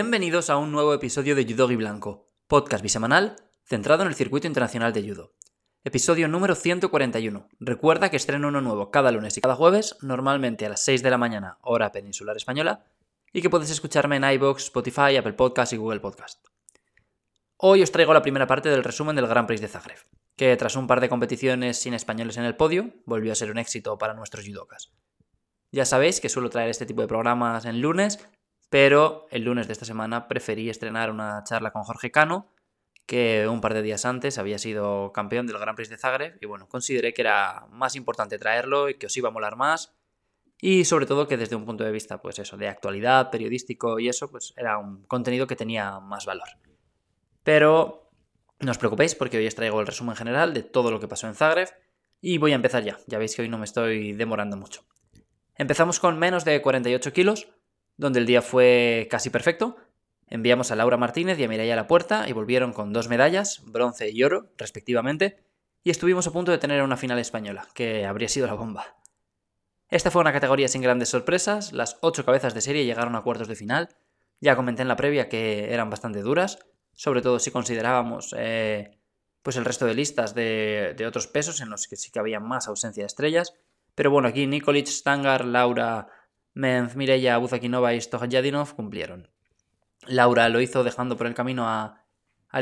Bienvenidos a un nuevo episodio de Judogi Blanco, podcast bisemanal centrado en el circuito internacional de judo. Episodio número 141. Recuerda que estreno uno nuevo cada lunes y cada jueves, normalmente a las 6 de la mañana, hora peninsular española, y que puedes escucharme en iBox, Spotify, Apple Podcast y Google Podcast. Hoy os traigo la primera parte del resumen del Grand Prix de Zagreb, que tras un par de competiciones sin españoles en el podio, volvió a ser un éxito para nuestros judokas. Ya sabéis que suelo traer este tipo de programas en lunes, pero el lunes de esta semana preferí estrenar una charla con Jorge Cano, que un par de días antes había sido campeón del Grand Prix de Zagreb, y bueno, consideré que era más importante traerlo y que os iba a molar más, y sobre todo que desde un punto de vista, pues eso, de actualidad, periodístico y eso, pues era un contenido que tenía más valor. Pero no os preocupéis porque hoy os traigo el resumen general de todo lo que pasó en Zagreb y voy a empezar ya, ya veis que hoy no me estoy demorando mucho. Empezamos con menos de 48 kilos, donde el día fue casi perfecto. Enviamos a Laura Martínez y a Mireia a la puerta y volvieron con dos medallas, bronce y oro, respectivamente, y estuvimos a punto de tener una final española, que habría sido la bomba. Esta fue una categoría sin grandes sorpresas, las ocho cabezas de serie llegaron a cuartos de final, ya comenté en la previa que eran bastante duras, sobre todo si considerábamos eh, pues el resto de listas de, de otros pesos en los que sí que había más ausencia de estrellas, pero bueno, aquí Nikolic, Stangar, Laura, Menz, Mireya, Buzakinova y Stojadinov cumplieron. Laura lo hizo dejando por el camino a, a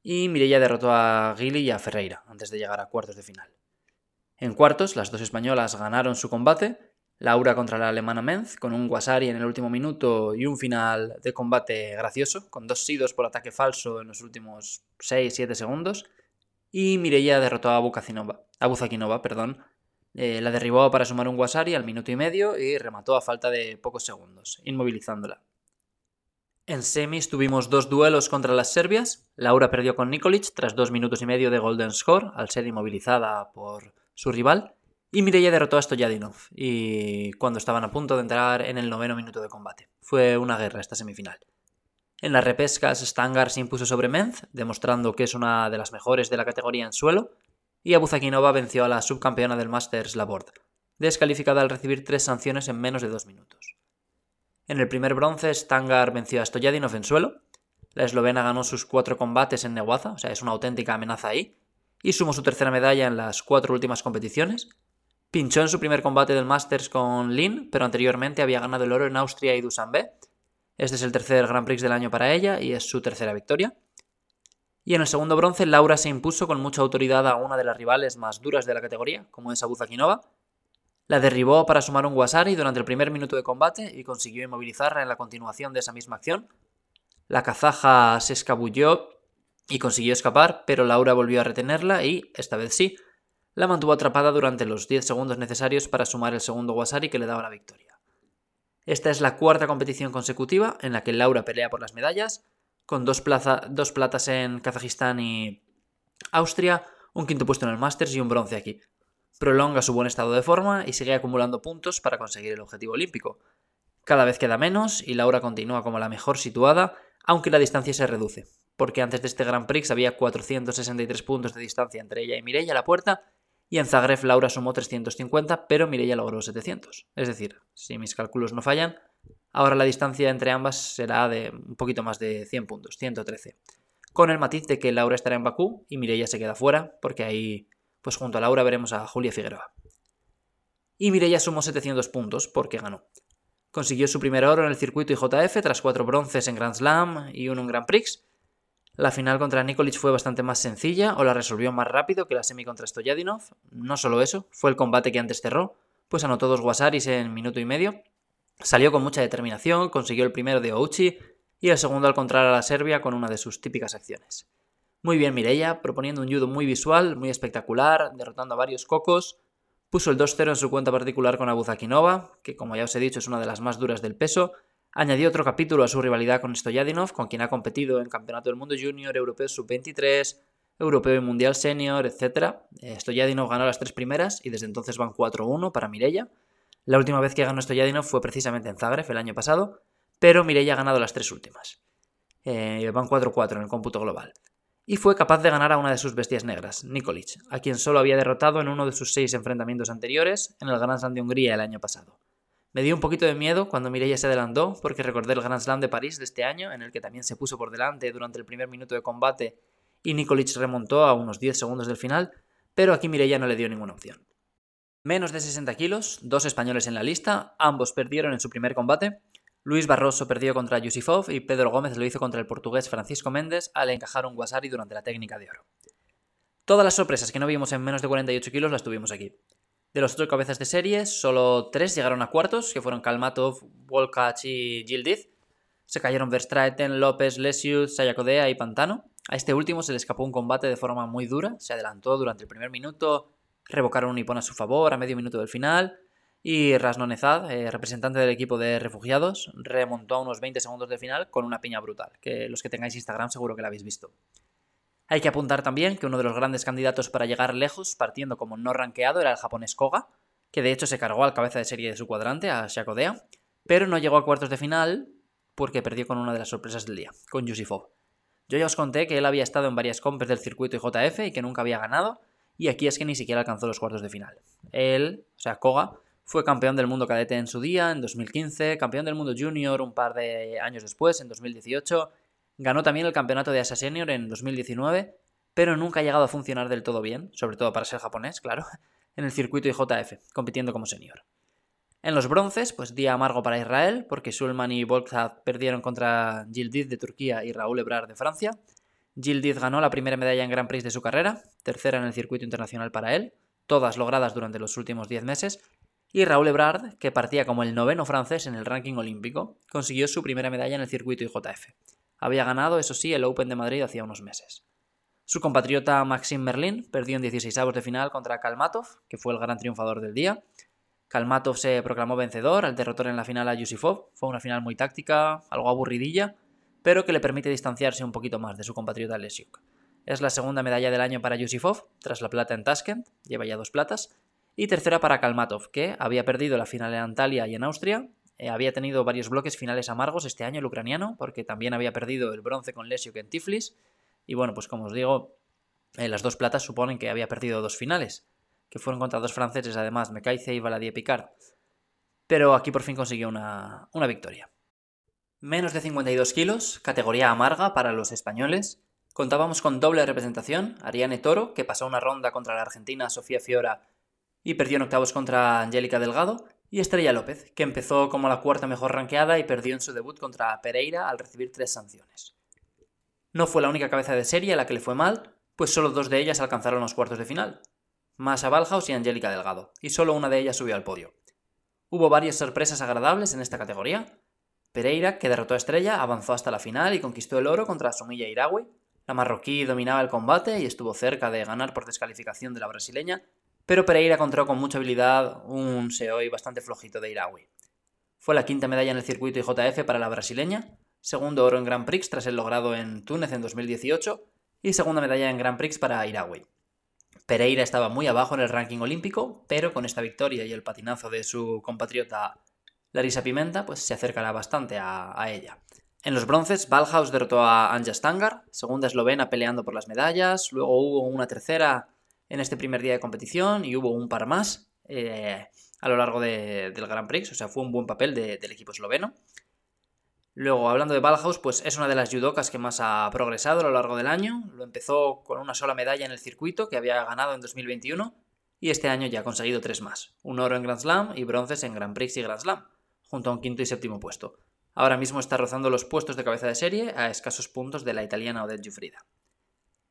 y Mireya derrotó a Gili y a Ferreira antes de llegar a cuartos de final. En cuartos, las dos españolas ganaron su combate, Laura contra la alemana Menz, con un Guasari en el último minuto y un final de combate gracioso, con dos sidos por ataque falso en los últimos 6-7 segundos, y Mireya derrotó a Buzakinova perdón, eh, la derribó para sumar un Wasari al minuto y medio y remató a falta de pocos segundos, inmovilizándola. En semis tuvimos dos duelos contra las serbias. Laura perdió con Nikolic tras dos minutos y medio de Golden Score al ser inmovilizada por su rival. Y Mireia derrotó a Stojadinov y cuando estaban a punto de entrar en el noveno minuto de combate. Fue una guerra esta semifinal. En las repescas, Stangar se impuso sobre Menz, demostrando que es una de las mejores de la categoría en suelo, y Abuzakinova venció a la subcampeona del Masters Labord, descalificada al recibir tres sanciones en menos de dos minutos. En el primer bronce, Stangar venció a Stojadinov en suelo, la eslovena ganó sus cuatro combates en Neguaza, o sea, es una auténtica amenaza ahí, y sumó su tercera medalla en las cuatro últimas competiciones. Pinchó en su primer combate del Masters con Lin, pero anteriormente había ganado el oro en Austria y Dusanbe. Este es el tercer Grand Prix del año para ella y es su tercera victoria. Y en el segundo bronce, Laura se impuso con mucha autoridad a una de las rivales más duras de la categoría, como es Abuzakinova. La derribó para sumar un Wasari durante el primer minuto de combate y consiguió inmovilizarla en la continuación de esa misma acción. La kazaja se escabulló y consiguió escapar, pero Laura volvió a retenerla y, esta vez sí, la mantuvo atrapada durante los 10 segundos necesarios para sumar el segundo Wasari que le daba la victoria. Esta es la cuarta competición consecutiva en la que Laura pelea por las medallas, con dos, dos platas en Kazajistán y Austria, un quinto puesto en el Masters y un bronce aquí. Prolonga su buen estado de forma y sigue acumulando puntos para conseguir el objetivo olímpico. Cada vez queda menos y Laura continúa como la mejor situada, aunque la distancia se reduce, porque antes de este Grand Prix había 463 puntos de distancia entre ella y Mireia la puerta, y en Zagreb Laura sumó 350, pero Mireia logró 700. Es decir, si mis cálculos no fallan, Ahora la distancia entre ambas será de un poquito más de 100 puntos, 113. Con el matiz de que Laura estará en Bakú y Mireia se queda fuera, porque ahí, pues junto a Laura veremos a Julia Figueroa. Y Mireia sumó 700 puntos porque ganó. Consiguió su primer oro en el circuito IJF tras cuatro bronces en Grand Slam y uno en Grand Prix. La final contra Nikolic fue bastante más sencilla o la resolvió más rápido que la semi contra Stoyadinov. No solo eso, fue el combate que antes cerró, pues anotó dos Wasaris en minuto y medio Salió con mucha determinación, consiguió el primero de Ouchi y el segundo al contrar a la Serbia con una de sus típicas acciones. Muy bien Mireia, proponiendo un judo muy visual, muy espectacular, derrotando a varios cocos. Puso el 2-0 en su cuenta particular con Abuzakinova, que como ya os he dicho es una de las más duras del peso. Añadió otro capítulo a su rivalidad con Stoyadinov, con quien ha competido en Campeonato del Mundo Junior, Europeo Sub-23, Europeo y Mundial Senior, etc. Eh, Stoyadinov ganó las tres primeras y desde entonces van 4-1 para Mireia. La última vez que ganó Stoyadinov fue precisamente en Zagreb el año pasado, pero Mireia ha ganado las tres últimas. Eh, van 4-4 en el cómputo global. Y fue capaz de ganar a una de sus bestias negras, Nikolic, a quien solo había derrotado en uno de sus seis enfrentamientos anteriores en el Grand Slam de Hungría el año pasado. Me dio un poquito de miedo cuando Mireia se adelantó, porque recordé el Grand Slam de París de este año, en el que también se puso por delante durante el primer minuto de combate y Nikolic remontó a unos 10 segundos del final, pero aquí Mireia no le dio ninguna opción. Menos de 60 kilos, dos españoles en la lista, ambos perdieron en su primer combate. Luis Barroso perdió contra Yusifov y Pedro Gómez lo hizo contra el portugués Francisco Méndez al encajar un Wasari durante la técnica de oro. Todas las sorpresas que no vimos en menos de 48 kilos las tuvimos aquí. De los ocho cabezas de serie, solo tres llegaron a cuartos, que fueron Kalmatov, Volkach y Gildiz. Se cayeron Verstraeten, López, Lesius, Sayacodea y Pantano. A este último se le escapó un combate de forma muy dura, se adelantó durante el primer minuto, revocaron un hipón a su favor a medio minuto del final y Rasnonezad, eh, representante del equipo de refugiados, remontó a unos 20 segundos del final con una piña brutal, que los que tengáis Instagram seguro que la habéis visto. Hay que apuntar también que uno de los grandes candidatos para llegar lejos, partiendo como no rankeado, era el japonés Koga, que de hecho se cargó al cabeza de serie de su cuadrante, a Shakodea, pero no llegó a cuartos de final porque perdió con una de las sorpresas del día, con Yusifov. Yo ya os conté que él había estado en varias compes del circuito JF y que nunca había ganado, y aquí es que ni siquiera alcanzó los cuartos de final. Él, o sea, Koga, fue campeón del mundo cadete en su día, en 2015, campeón del mundo junior un par de años después, en 2018, ganó también el campeonato de Asa Senior en 2019, pero nunca ha llegado a funcionar del todo bien, sobre todo para ser japonés, claro, en el circuito IJF, compitiendo como senior. En los bronces, pues día amargo para Israel, porque Sulman y Volkzad perdieron contra Gildiz de Turquía y Raúl Ebrard de Francia. Gildiz ganó la primera medalla en Grand Prix de su carrera, tercera en el circuito internacional para él, todas logradas durante los últimos 10 meses, y Raúl Ebrard, que partía como el noveno francés en el ranking olímpico, consiguió su primera medalla en el circuito IJF. Había ganado, eso sí, el Open de Madrid hacía unos meses. Su compatriota Maxime Merlin perdió en 16 avos de final contra Kalmatov, que fue el gran triunfador del día, Kalmatov se proclamó vencedor al derrotar en la final a Yusifov. Fue una final muy táctica, algo aburridilla, pero que le permite distanciarse un poquito más de su compatriota Lesiuk. Es la segunda medalla del año para Yusifov, tras la plata en Tashkent, lleva ya dos platas, y tercera para Kalmatov, que había perdido la final en Antalya y en Austria, eh, había tenido varios bloques finales amargos este año el ucraniano, porque también había perdido el bronce con Lesiuk en Tiflis, y bueno, pues como os digo, eh, las dos platas suponen que había perdido dos finales que fueron contra dos franceses, además, Mekaize y Valadier Picard. Pero aquí por fin consiguió una, una victoria. Menos de 52 kilos, categoría amarga para los españoles. Contábamos con doble representación, Ariane Toro, que pasó una ronda contra la argentina Sofía Fiora y perdió en octavos contra Angélica Delgado, y Estrella López, que empezó como la cuarta mejor ranqueada y perdió en su debut contra Pereira al recibir tres sanciones. No fue la única cabeza de serie a la que le fue mal, pues solo dos de ellas alcanzaron los cuartos de final. Masha Balhaus y Angélica Delgado, y solo una de ellas subió al podio. Hubo varias sorpresas agradables en esta categoría. Pereira, que derrotó a Estrella, avanzó hasta la final y conquistó el oro contra Sumilla Irawi. La marroquí dominaba el combate y estuvo cerca de ganar por descalificación de la brasileña, pero Pereira encontró con mucha habilidad un SEOI bastante flojito de Irawi. Fue la quinta medalla en el circuito IJF para la brasileña, segundo oro en Grand Prix tras el logrado en Túnez en 2018 y segunda medalla en Grand Prix para Irawi. Pereira estaba muy abajo en el ranking olímpico, pero con esta victoria y el patinazo de su compatriota Larisa Pimenta, pues se acercará bastante a, ella. En los bronces, Balhaus derrotó a Anja Stangar, segunda eslovena peleando por las medallas, luego hubo una tercera en este primer día de competición y hubo un par más eh, a lo largo del Grand Prix, o sea, fue un buen papel del equipo esloveno. Luego, hablando de Ballhaus, pues es una de las judocas que más ha progresado a lo largo del año. Lo empezó con una sola medalla en el circuito que había ganado en 2021 y este año ya ha conseguido tres más. Un oro en Grand Slam y bronces en Grand Prix y Grand Slam, junto a un quinto y séptimo puesto. Ahora mismo está rozando los puestos de cabeza de serie a escasos puntos de la italiana Odette Giuffrida.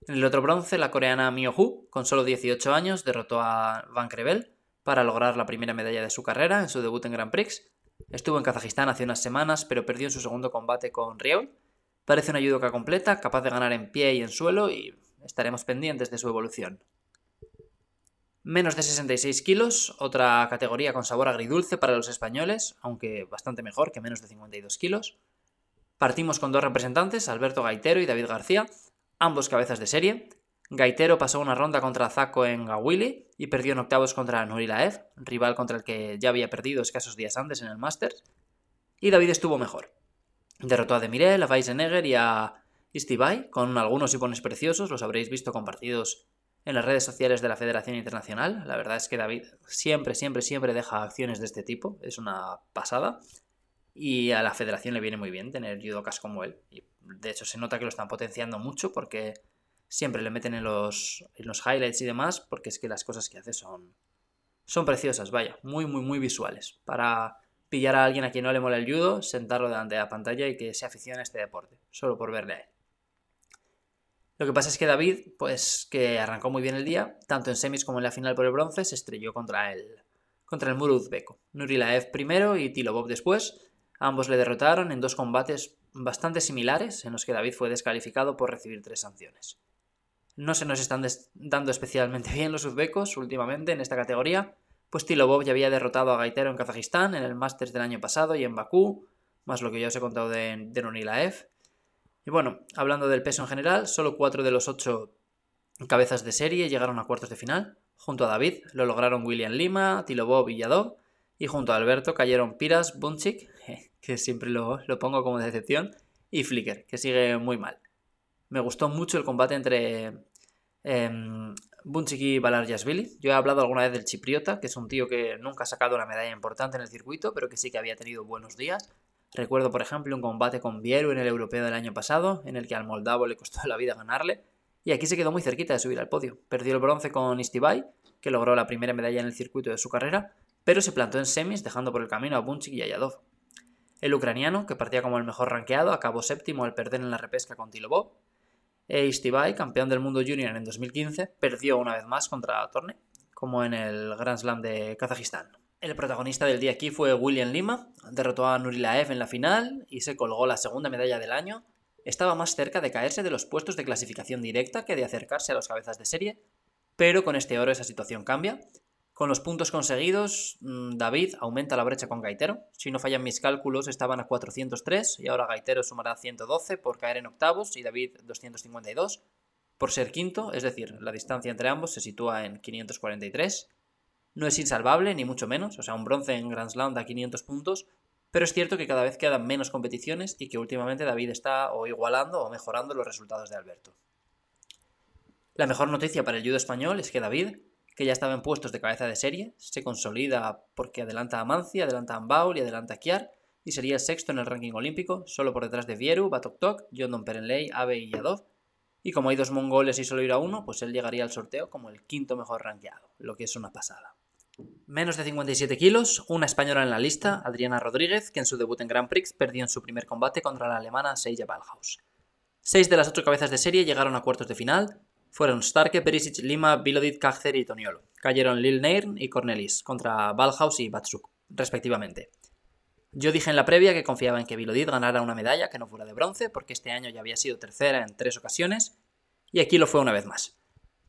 En el otro bronce, la coreana Mio Hu, con solo 18 años, derrotó a Van Crevel para lograr la primera medalla de su carrera en su debut en Grand Prix Estuvo en Kazajistán hace unas semanas, pero perdió en su segundo combate con Rieul. Parece una judoka completa, capaz de ganar en pie y en suelo, y estaremos pendientes de su evolución. Menos de 66 kilos, otra categoría con sabor agridulce para los españoles, aunque bastante mejor que menos de 52 kilos. Partimos con dos representantes, Alberto Gaitero y David García, ambos cabezas de serie. Gaitero pasó una ronda contra Zaco en Gawili y perdió en octavos contra Nurilaev, rival contra el que ya había perdido escasos días antes en el Masters. Y David estuvo mejor. Derrotó a Demirel, a Weisenegger y a Istibay, con algunos hipones preciosos, los habréis visto compartidos en las redes sociales de la Federación Internacional. La verdad es que David siempre, siempre, siempre deja acciones de este tipo. Es una pasada. Y a la federación le viene muy bien tener judokas como él. Y de hecho se nota que lo están potenciando mucho porque siempre le meten en los, en los highlights y demás porque es que las cosas que hace son, son preciosas, vaya, muy, muy, muy visuales. Para pillar a alguien a quien no le mola el judo, sentarlo delante de la pantalla y que se aficione a este deporte, solo por verle a él. Lo que pasa es que David, pues que arrancó muy bien el día, tanto en semis como en la final por el bronce, se estrelló contra el, contra el muro uzbeco. Nurilaev primero y Tilobov después. Ambos le derrotaron en dos combates bastante similares en los que David fue descalificado por recibir tres sanciones. No se nos están dando especialmente bien los uzbecos últimamente en esta categoría, pues Tilobov ya había derrotado a Gaitero en Kazajistán en el Masters del año pasado y en Bakú, más lo que ya os he contado de, de Nurilaev. Y bueno, hablando del peso en general, solo cuatro de los ocho cabezas de serie llegaron a cuartos de final. Junto a David lo lograron William Lima, Tilobov y Yadov. Y junto a Alberto cayeron Piras, Bunchik, que siempre lo, lo pongo como decepción, y Flicker, que sigue muy mal. Me gustó mucho el combate entre eh, y Balarjasvili. Yo he hablado alguna vez del chipriota, que es un tío que nunca ha sacado una medalla importante en el circuito, pero que sí que había tenido buenos días. Recuerdo, por ejemplo, un combate con Vieru en el europeo del año pasado, en el que al moldavo le costó la vida ganarle, y aquí se quedó muy cerquita de subir al podio. Perdió el bronce con Istibai, que logró la primera medalla en el circuito de su carrera, pero se plantó en semis, dejando por el camino a Bunchik y a Yadov. El ucraniano, que partía como el mejor ranqueado, acabó séptimo al perder en la repesca con Tilobov, e Istibai, campeón del mundo junior en 2015, perdió una vez más contra Torne, como en el Grand Slam de Kazajistán. El protagonista del día aquí fue William Lima, derrotó a Nurilaev en la final y se colgó la segunda medalla del año. Estaba más cerca de caerse de los puestos de clasificación directa que de acercarse a los cabezas de serie, pero con este oro esa situación cambia con los puntos conseguidos, mm, David aumenta la brecha con Gaitero. Si no fallan mis cálculos, estaban a 403 y ahora Gaitero sumará 112 por caer en octavos y David 252 por ser quinto, es decir, la distancia entre ambos se sitúa en 543. No es insalvable, ni mucho menos, o sea, un bronce en Grand Slam da 500 puntos, pero es cierto que cada vez quedan menos competiciones y que últimamente David está o igualando o mejorando los resultados de Alberto. La mejor noticia para el judo español es que David que ya estaba en puestos de cabeza de serie, se consolida porque adelanta a Manzi, adelanta a Ambaul y adelanta a Kiar, y sería el sexto en el ranking olímpico, solo por detrás de Vieru, Batoktok, Jondon Perenley, Abe y Yadov. Y como hay dos mongoles y solo irá uno, pues él llegaría al sorteo como el quinto mejor rankeado, lo que es una pasada. Menos de 57 kilos, una española en la lista, Adriana Rodríguez, que en su debut en Grand Prix perdió en su primer combate contra la alemana Seija Ballhaus. Seis de las ocho cabezas de serie llegaron a cuartos de final, fueron Starke, Perisic, Lima, Bilodit, Kajcer y Toniolo. Cayeron Lil Nairn y Cornelis contra Balhaus y Batsuk, respectivamente. Yo dije en la previa que confiaba en que Bilodit ganara una medalla que no fuera de bronce, porque este año ya había sido tercera en tres ocasiones, y aquí lo fue una vez más.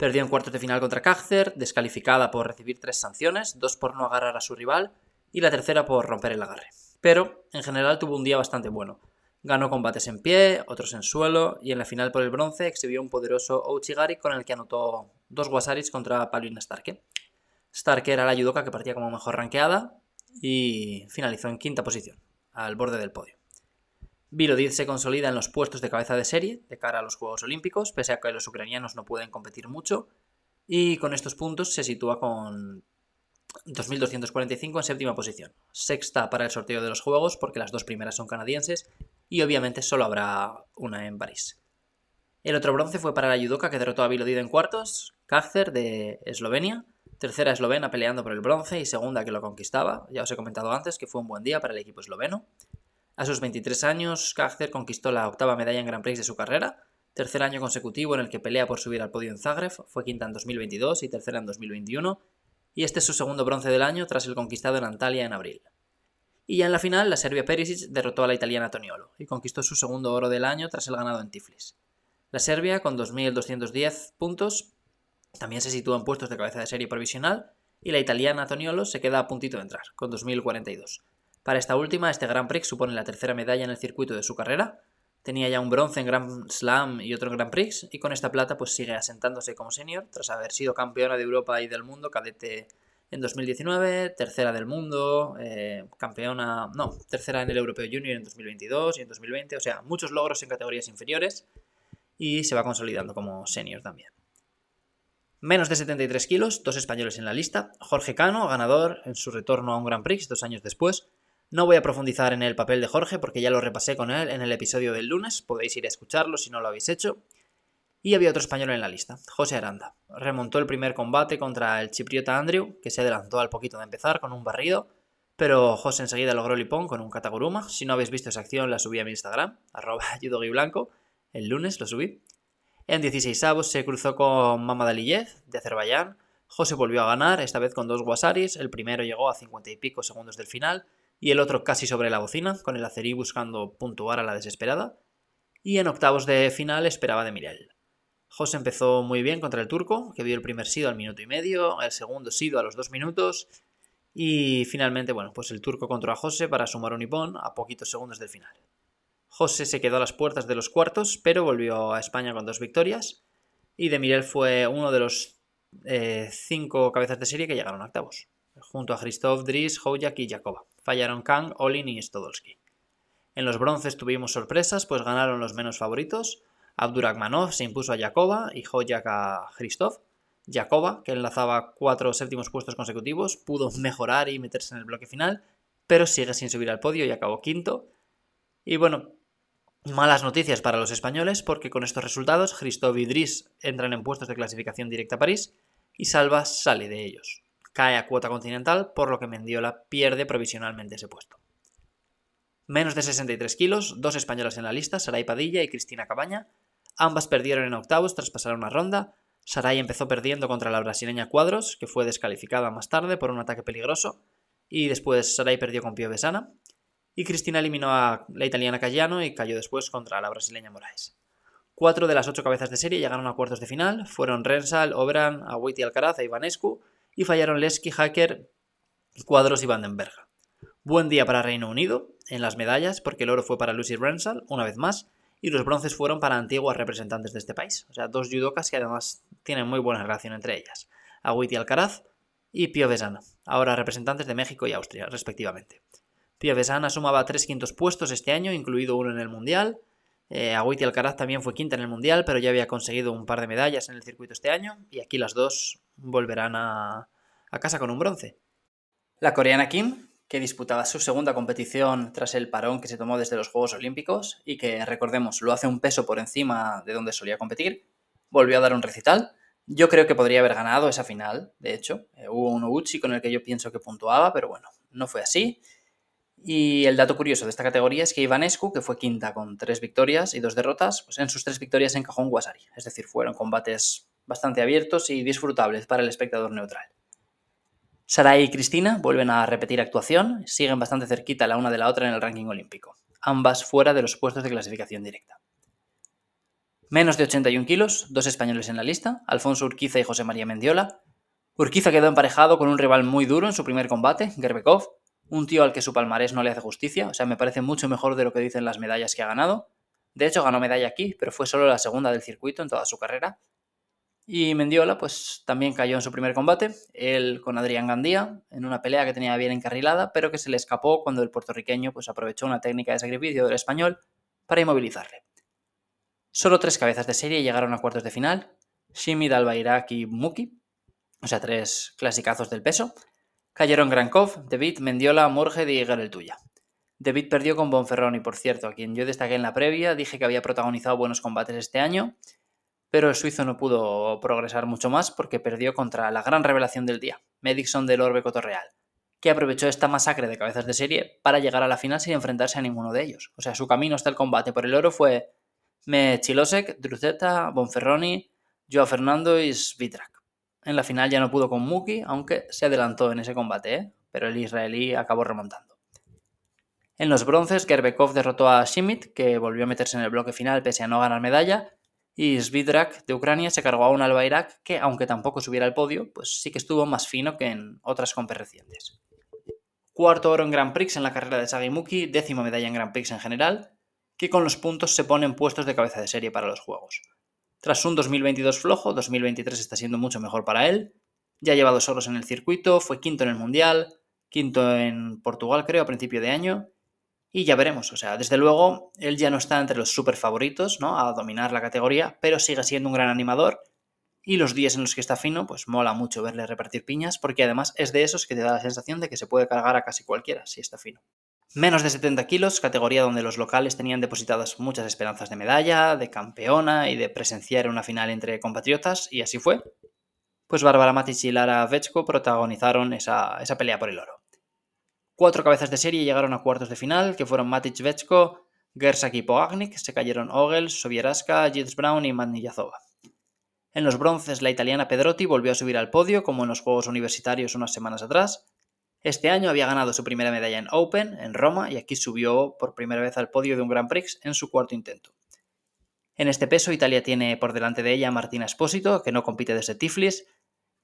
Perdió en cuartos de final contra Kajcer, descalificada por recibir tres sanciones, dos por no agarrar a su rival y la tercera por romper el agarre. Pero, en general, tuvo un día bastante bueno. Ganó combates en pie, otros en suelo y en la final por el bronce exhibió un poderoso Ouchigari con el que anotó dos wasaris contra Paulina Starke. Starke era la judoka que partía como mejor ranqueada y finalizó en quinta posición, al borde del podio. Vilodid se consolida en los puestos de cabeza de serie de cara a los Juegos Olímpicos, pese a que los ucranianos no pueden competir mucho, y con estos puntos se sitúa con 2.245 en séptima posición. Sexta para el sorteo de los Juegos, porque las dos primeras son canadienses, y obviamente solo habrá una en París. El otro bronce fue para la judoka que derrotó a Vilodid en cuartos, Kajcer de Eslovenia, tercera eslovena peleando por el bronce y segunda que lo conquistaba, ya os he comentado antes que fue un buen día para el equipo esloveno. A sus 23 años, Kajcer conquistó la octava medalla en Grand Prix de su carrera, tercer año consecutivo en el que pelea por subir al podio en Zagreb, fue quinta en 2022 y tercera en 2021, y este es su segundo bronce del año tras el conquistado en Antalya en abril. Y ya en la final, la Serbia Perisic derrotó a la italiana Toniolo y conquistó su segundo oro del año tras el ganado en Tiflis. La Serbia, con 2.210 puntos, también se sitúa en puestos de cabeza de serie provisional y la italiana Toniolo se queda a puntito de entrar, con 2.042. Para esta última, este Grand Prix supone la tercera medalla en el circuito de su carrera. Tenía ya un bronce en Grand Slam y otro en Grand Prix, y con esta plata pues sigue asentándose como senior, tras haber sido campeona de Europa y del mundo cadete en 2019, tercera del mundo, eh, campeona, no, tercera en el Europeo Junior en 2022 y en 2020, o sea, muchos logros en categorías inferiores y se va consolidando como senior también. Menos de 73 kilos, dos españoles en la lista. Jorge Cano, ganador en su retorno a un Grand Prix dos años después. No voy a profundizar en el papel de Jorge porque ya lo repasé con él en el episodio del lunes, podéis ir a escucharlo si no lo habéis hecho. Y había otro español en la lista, José Aranda. Remontó el primer combate contra el chipriota Andrew, que se adelantó al poquito de empezar con un barrido, pero José enseguida logró lipón con un Kataguruma. Si no habéis visto esa acción, la subí a mi Instagram, arroba blanco. El lunes lo subí. En 16 avos se cruzó con Mamadaliyev de Azerbaiyán. José volvió a ganar, esta vez con dos Wasaris. El primero llegó a 50 y pico segundos del final y el otro casi sobre la bocina, con el acerí buscando puntuar a la desesperada. Y en octavos de final esperaba de Mirel. José empezó muy bien contra el turco, que vio el primer sido al minuto y medio, el segundo sido a los dos minutos, y finalmente, bueno, pues el turco controló a José para sumar un hipón a poquitos segundos del final. José se quedó a las puertas de los cuartos, pero volvió a España con dos victorias, y de Mirel fue uno de los eh, cinco cabezas de serie que llegaron a octavos, junto a Christoph, Dries, Hojak y Jakoba fallaron Kang, Olin y Stodolski. En los bronces tuvimos sorpresas, pues ganaron los menos favoritos. Abdurakhmanov se impuso a Jakoba y Hojak a Christoph. Jakoba, que enlazaba cuatro séptimos puestos consecutivos, pudo mejorar y meterse en el bloque final, pero sigue sin subir al podio y acabó quinto. Y bueno, malas noticias para los españoles, porque con estos resultados, Christoph y Dries entran en puestos de clasificación directa a París y Salva sale de ellos cae a cuota continental, por lo que Mendiola pierde provisionalmente ese puesto. Menos de 63 kilos, dos españolas en la lista, Saray Padilla y Cristina Cabaña. Ambas perdieron en octavos tras pasar una ronda. Saray empezó perdiendo contra la brasileña Cuadros, que fue descalificada más tarde por un ataque peligroso, y después Saray perdió con Pio Besana. Y Cristina eliminó a la italiana Cayano y cayó después contra la brasileña Moraes. Cuatro de las ocho cabezas de serie llegaron a cuartos de final, fueron Rensal, Obran, Agüiti Alcaraz e Ivanescu, y fallaron Lesky, Hacker, Cuadros y Vandenberg. Buen día para Reino Unido en las medallas, porque el oro fue para Lucy Rensal, una vez más, y los bronces fueron para antiguas representantes de este país. O sea, dos judocas que además tienen muy buena relación entre ellas. Agüiti Alcaraz y Pio Vesana, ahora representantes de México y Austria, respectivamente. Pio Vesana sumaba tres quintos puestos este año, incluido uno en el Mundial. Eh, Agüiti Alcaraz también fue quinta en el Mundial, pero ya había conseguido un par de medallas en el circuito este año, y aquí las dos volverán a, casa con un bronce. La coreana Kim, que disputaba su segunda competición tras el parón que se tomó desde los Juegos Olímpicos y que, recordemos, lo hace un peso por encima de donde solía competir, volvió a dar un recital. Yo creo que podría haber ganado esa final, de hecho. Eh, hubo un Uchi con el que yo pienso que puntuaba, pero bueno, no fue así. Y el dato curioso de esta categoría es que Ivanescu, que fue quinta con tres victorias y dos derrotas, pues en sus tres victorias encajó un Wasari. Es decir, fueron combates bastante abiertos y disfrutables para el espectador neutral. Sarai y Cristina vuelven a repetir actuación, siguen bastante cerquita la una de la otra en el ranking olímpico, ambas fuera de los puestos de clasificación directa. Menos de 81 kilos, dos españoles en la lista, Alfonso Urquiza y José María Mendiola. Urquiza quedó emparejado con un rival muy duro en su primer combate, Gerbekov, un tío al que su palmarés no le hace justicia, o sea, me parece mucho mejor de lo que dicen las medallas que ha ganado. De hecho, ganó medalla aquí, pero fue solo la segunda del circuito en toda su carrera, y Mendiola, pues también cayó en su primer combate, él con Adrián Gandía, en una pelea que tenía bien encarrilada, pero que se le escapó cuando el puertorriqueño pues, aprovechó una técnica de sacrificio del español para inmovilizarle. Solo tres cabezas de serie llegaron a cuartos de final, Shimi, Dalbairak y Muki, o sea, tres clasicazos del peso. Cayeron Grankov, David, Mendiola, Morged y Gerel Tuya. David perdió con Bonferroni, por cierto, a quien yo destaqué en la previa, dije que había protagonizado buenos combates este año pero el suizo no pudo progresar mucho más porque perdió contra la gran revelación del día, Medixon del Orbe Cotorreal, que aprovechó esta masacre de cabezas de serie para llegar a la final sin enfrentarse a ninguno de ellos. O sea, su camino hasta el combate por el oro fue Chilosek, Druzeta, Bonferroni, Joao Fernando y Svitrak. En la final ya no pudo con Muki, aunque se adelantó en ese combate, ¿eh? pero el israelí acabó remontando. En los bronces, Gerbekov derrotó a Shimit, que volvió a meterse en el bloque final pese a no ganar medalla, y Svidrak de Ucrania se cargó a un Albairak que, aunque tampoco subiera al podio, pues sí que estuvo más fino que en otras compes recientes. Cuarto oro en Grand Prix en la carrera de Sagimuki, décima medalla en Grand Prix en general, que con los puntos se ponen puestos de cabeza de serie para los juegos. Tras un 2022 flojo, 2023 está siendo mucho mejor para él. Ya lleva dos oros en el circuito, fue quinto en el Mundial, quinto en Portugal creo a principio de año, y ya veremos, o sea, desde luego él ya no está entre los super favoritos, ¿no? A dominar la categoría, pero sigue siendo un gran animador Y los días en los que está fino, pues mola mucho verle repartir piñas, porque además es de esos que te da la sensación de que se puede cargar a casi cualquiera si está fino. Menos de 70 kilos, categoría donde los locales tenían depositadas muchas esperanzas de medalla, de campeona y de presenciar una final entre compatriotas, y así fue. Pues Bárbara Matic y Lara Vechko protagonizaron esa, esa pelea por el oro. Cuatro cabezas de serie llegaron a cuartos de final, que fueron Matic Vechko, Gersak y Pogacnik, se cayeron Ogel, Sobieraska, Jits Brown y Manillazova. En los bronces, la italiana Pedrotti volvió a subir al podio, como en los Juegos Universitarios unas semanas atrás. Este año había ganado su primera medalla en Open, en Roma, y aquí subió por primera vez al podio de un Grand Prix en su cuarto intento. En este peso, Italia tiene por delante de ella Martina Espósito, que no compite desde Tiflis,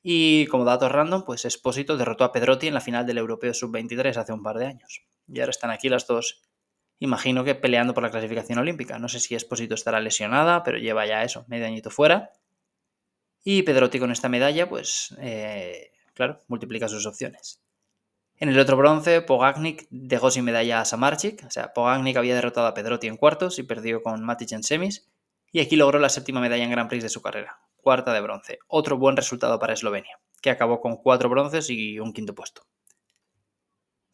y como datos random, pues Espósito derrotó a Pedrotti en la final del Europeo Sub-23 hace un par de años. Y ahora están aquí las dos, imagino que peleando por la clasificación olímpica. No sé si Espósito estará lesionada, pero lleva ya eso, medio añito fuera. Y Pedrotti con esta medalla, pues, eh, claro, multiplica sus opciones. En el otro bronce, Pogacnik dejó sin medalla a Samarchik. O sea, Pogacnik había derrotado a Pedrotti en cuartos y perdió con Matic en semis. Y aquí logró la séptima medalla en Grand Prix de su carrera, cuarta de bronce. Otro buen resultado para Eslovenia, que acabó con cuatro bronces y un quinto puesto.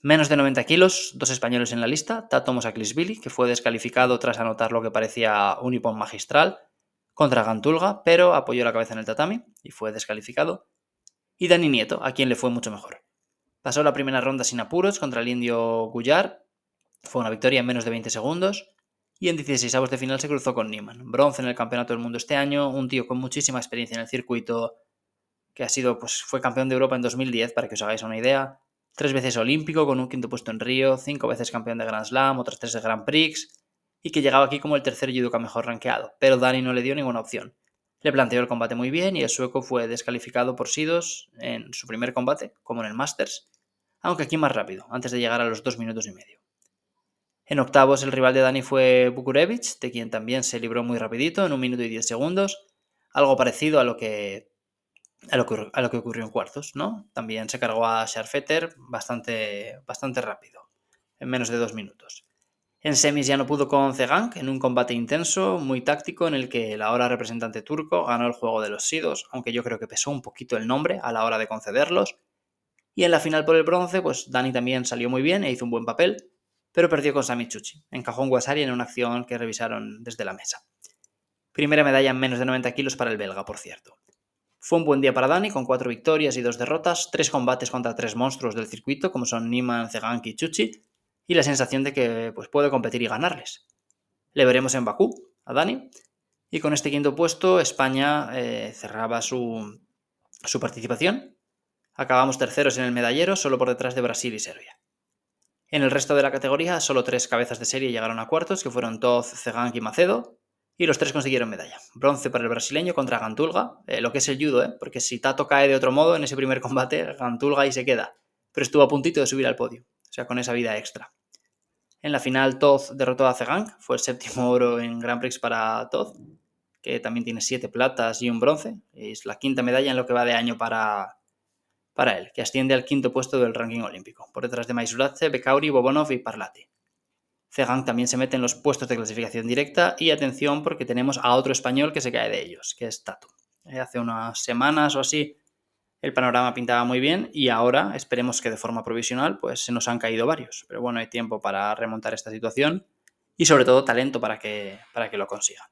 Menos de 90 kilos, dos españoles en la lista, Tato Mosaklisvili, que fue descalificado tras anotar lo que parecía un hipón magistral, contra Gantulga, pero apoyó la cabeza en el tatami y fue descalificado. Y Dani Nieto, a quien le fue mucho mejor. Pasó la primera ronda sin apuros contra el indio Guyar, fue una victoria en menos de 20 segundos, y en 16 avos de final se cruzó con Niemann. Bronce en el Campeonato del Mundo este año, un tío con muchísima experiencia en el circuito, que ha sido, pues fue campeón de Europa en 2010, para que os hagáis una idea, tres veces olímpico con un quinto puesto en Río, cinco veces campeón de Grand Slam, otras tres de Grand Prix, y que llegaba aquí como el tercer judoka mejor rankeado, pero Dani no le dio ninguna opción. Le planteó el combate muy bien y el sueco fue descalificado por Sidos en su primer combate, como en el Masters, aunque aquí más rápido, antes de llegar a los dos minutos y medio. En octavos el rival de Dani fue Bukurevich, de quien también se libró muy rapidito, en un minuto y diez segundos, algo parecido a lo que, a lo que, ocurrió en cuartos, ¿no? También se cargó a Scharfetter bastante, bastante rápido, en menos de dos minutos. En semis ya no pudo con Zegang en un combate intenso, muy táctico, en el que el ahora representante turco ganó el juego de los sidos, aunque yo creo que pesó un poquito el nombre a la hora de concederlos. Y en la final por el bronce, pues Dani también salió muy bien e hizo un buen papel, pero perdió con Sami Chuchi. Encajó en Guasari en una acción que revisaron desde la mesa. Primera medalla en menos de 90 kilos para el belga, por cierto. Fue un buen día para Dani, con cuatro victorias y dos derrotas, tres combates contra tres monstruos del circuito, como son Niman, Zegang y Chuchi, y la sensación de que pues, puede competir y ganarles. Le veremos en Bakú, a Dani, y con este quinto puesto España eh, cerraba su participación. Acabamos terceros en el medallero, solo por detrás de Brasil y Serbia. En el resto de la categoría, solo tres cabezas de serie llegaron a cuartos, que fueron Toz, Zegang y Macedo, y los tres consiguieron medalla. Bronce para el brasileño contra Gantulga, eh, lo que es el judo, ¿eh? porque si Tato cae de otro modo en ese primer combate, Gantulga ahí se queda, pero estuvo a puntito de subir al podio o sea, con esa vida extra. En la final, Toz derrotó a Zegang, fue el séptimo oro en Grand Prix para Toz, que también tiene siete platas y un bronce. Es la quinta medalla en lo que va de año para, para él, que asciende al quinto puesto del ranking olímpico, por detrás de Maisuradze, Bekauri, Bobonov y Parlati. Zegang también se mete en los puestos de clasificación directa y atención porque tenemos a otro español que se cae de ellos, que es Tato. Eh, hace unas semanas o así el panorama pintaba muy bien y ahora esperemos que de forma provisional pues se nos han caído varios. Pero bueno, hay tiempo para remontar esta situación y sobre todo talento para que, para que lo consiga.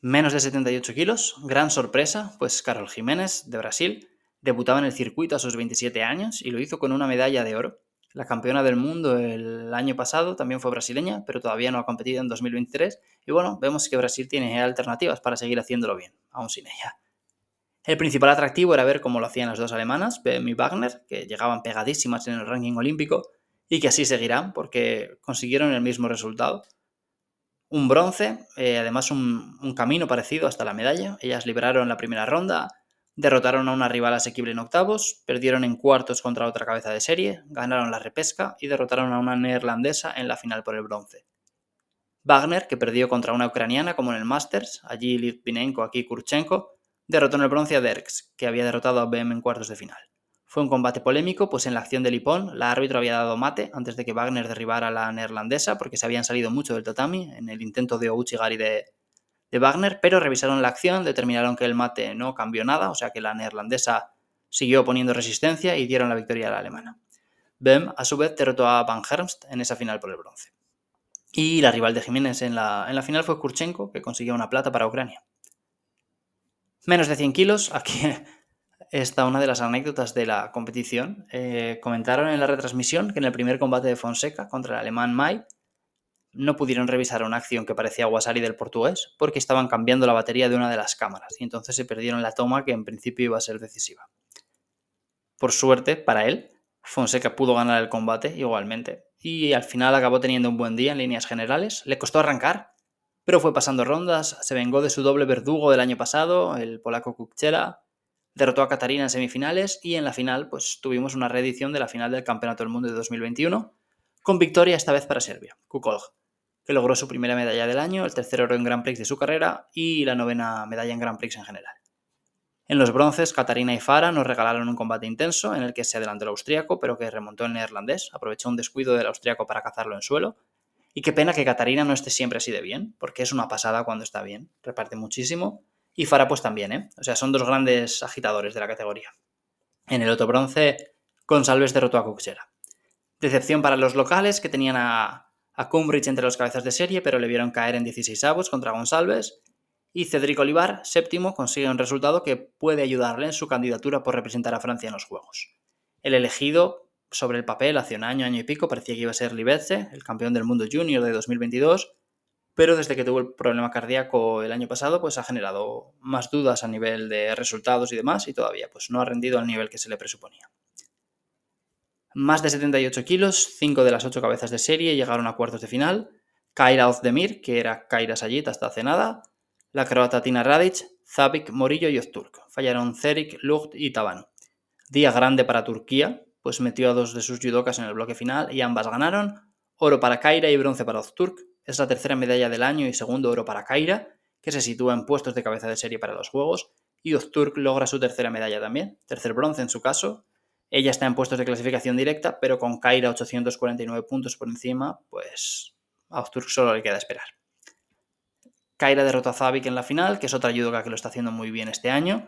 Menos de 78 kilos, gran sorpresa, pues Carol Jiménez de Brasil debutaba en el circuito a sus 27 años y lo hizo con una medalla de oro. La campeona del mundo el año pasado también fue brasileña, pero todavía no ha competido en 2023. Y bueno, vemos que Brasil tiene alternativas para seguir haciéndolo bien, aún sin ella. El principal atractivo era ver cómo lo hacían las dos alemanas, BM y Wagner, que llegaban pegadísimas en el ranking olímpico y que así seguirán porque consiguieron el mismo resultado. Un bronce, eh, además un, un, camino parecido hasta la medalla. Ellas libraron la primera ronda, derrotaron a una rival asequible en octavos, perdieron en cuartos contra otra cabeza de serie, ganaron la repesca y derrotaron a una neerlandesa en la final por el bronce. Wagner, que perdió contra una ucraniana como en el Masters, allí Litvinenko, aquí Kurchenko, derrotó en el bronce a Derks, que había derrotado a BM en cuartos de final. Fue un combate polémico, pues en la acción de Lipón, la árbitro había dado mate antes de que Wagner derribara a la neerlandesa, porque se habían salido mucho del tatami en el intento de Ouchigari de, de Wagner, pero revisaron la acción, determinaron que el mate no cambió nada, o sea que la neerlandesa siguió poniendo resistencia y dieron la victoria a la alemana. Bem, a su vez, derrotó a Van Hermst en esa final por el bronce. Y la rival de Jiménez en la, en la final fue Kurchenko, que consiguió una plata para Ucrania. Menos de 100 kilos, aquí está una de las anécdotas de la competición. Eh, comentaron en la retransmisión que en el primer combate de Fonseca contra el alemán Mai no pudieron revisar una acción que parecía Wasari del portugués porque estaban cambiando la batería de una de las cámaras y entonces se perdieron la toma que en principio iba a ser decisiva. Por suerte, para él, Fonseca pudo ganar el combate igualmente y al final acabó teniendo un buen día en líneas generales. Le costó arrancar, pero fue pasando rondas, se vengó de su doble verdugo del año pasado, el polaco Kukchela, derrotó a Katarina en semifinales y en la final pues tuvimos una reedición de la final del Campeonato del Mundo de 2021 con victoria esta vez para Serbia, Kukolj, que logró su primera medalla del año, el tercer oro en Grand Prix de su carrera y la novena medalla en Grand Prix en general. En los bronces, Katarina y Fara nos regalaron un combate intenso en el que se adelantó el austríaco, pero que remontó el neerlandés, aprovechó un descuido del austríaco para cazarlo en suelo. Y qué pena que Katarina no esté siempre así de bien, porque es una pasada cuando está bien, reparte muchísimo. Y Fara pues también, ¿eh? O sea, son dos grandes agitadores de la categoría. En el otro bronce, González derrotó a Cuxera. Decepción para los locales que tenían a, a Cumbridge entre los cabezas de serie, pero le vieron caer en 16 avos contra González y Cedric Olivar, séptimo, consigue un resultado que puede ayudarle en su candidatura por representar a Francia en los Juegos. El elegido sobre el papel hace un año, año y pico, parecía que iba a ser Libetze, el campeón del mundo junior de 2022, pero desde que tuvo el problema cardíaco el año pasado, pues ha generado más dudas a nivel de resultados y demás, y todavía pues no ha rendido al nivel que se le presuponía. Más de 78 kilos, 5 de las 8 cabezas de serie llegaron a cuartos de final. Kaira Ozdemir, que era Kaira Sayit hasta hace nada, la croata Tina Radic, Zabik, Morillo y Ozturk. Fallaron Zerik, Lucht y Taban. Día grande para Turquía, pues metió a dos de sus judokas en el bloque final y ambas ganaron. Oro para Kaira y bronce para Ozturk. Es la tercera medalla del año y segundo oro para Kaira, que se sitúa en puestos de cabeza de serie para los Juegos. Y Ozturk logra su tercera medalla también, tercer bronce en su caso. Ella está en puestos de clasificación directa, pero con Kaira 849 puntos por encima, pues a Ozturk solo le queda esperar. Kaira derrotó a Zavik en la final, que es otra judoka que lo está haciendo muy bien este año.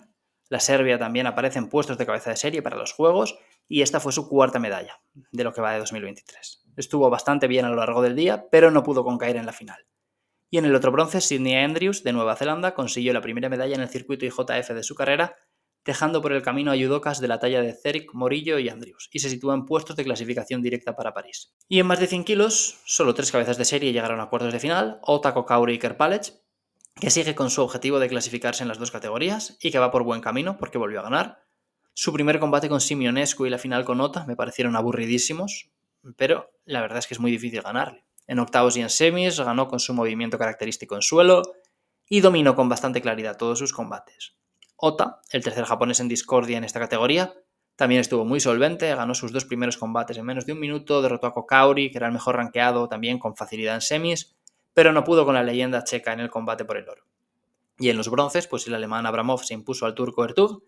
La Serbia también aparece en puestos de cabeza de serie para los Juegos y esta fue su cuarta medalla de lo que va de 2023. Estuvo bastante bien a lo largo del día, pero no pudo con caer en la final. Y en el otro bronce, Sydney Andrews de Nueva Zelanda consiguió la primera medalla en el circuito IJF de su carrera, dejando por el camino a judokas de la talla de Ceric, Morillo y Andrews, y se sitúa en puestos de clasificación directa para París. Y en más de 100 kilos, solo tres cabezas de serie llegaron a cuartos de final, Otako Kauri y Kerpalech, que sigue con su objetivo de clasificarse en las dos categorías y que va por buen camino porque volvió a ganar. Su primer combate con Simionescu y la final con Ota me parecieron aburridísimos, pero la verdad es que es muy difícil ganarle. En octavos y en semis ganó con su movimiento característico en suelo y dominó con bastante claridad todos sus combates. Ota, el tercer japonés en discordia en esta categoría, también estuvo muy solvente, ganó sus dos primeros combates en menos de un minuto, derrotó a Kokauri, que era el mejor rankeado también con facilidad en semis, pero no pudo con la leyenda checa en el combate por el oro. Y en los bronces, pues el alemán Abramov se impuso al turco Ertug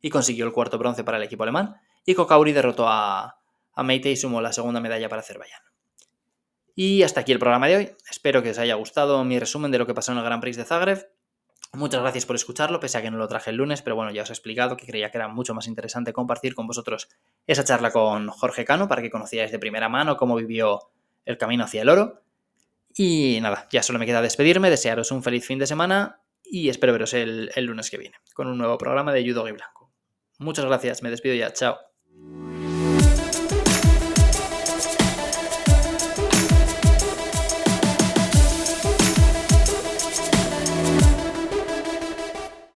y consiguió el cuarto bronce para el equipo alemán, y Kokauri derrotó a, a Meite y sumó la segunda medalla para Azerbaiyán. Y hasta aquí el programa de hoy. Espero que os haya gustado mi resumen de lo que pasó en el Grand Prix de Zagreb. Muchas gracias por escucharlo, pese a que no lo traje el lunes, pero bueno, ya os he explicado que creía que era mucho más interesante compartir con vosotros esa charla con Jorge Cano para que conocierais de primera mano cómo vivió el camino hacia el oro. Y nada, ya solo me queda despedirme, desearos un feliz fin de semana y espero veros el, lunes que viene con un nuevo programa de Judo y Blanco. Muchas gracias, me despido ya, chao.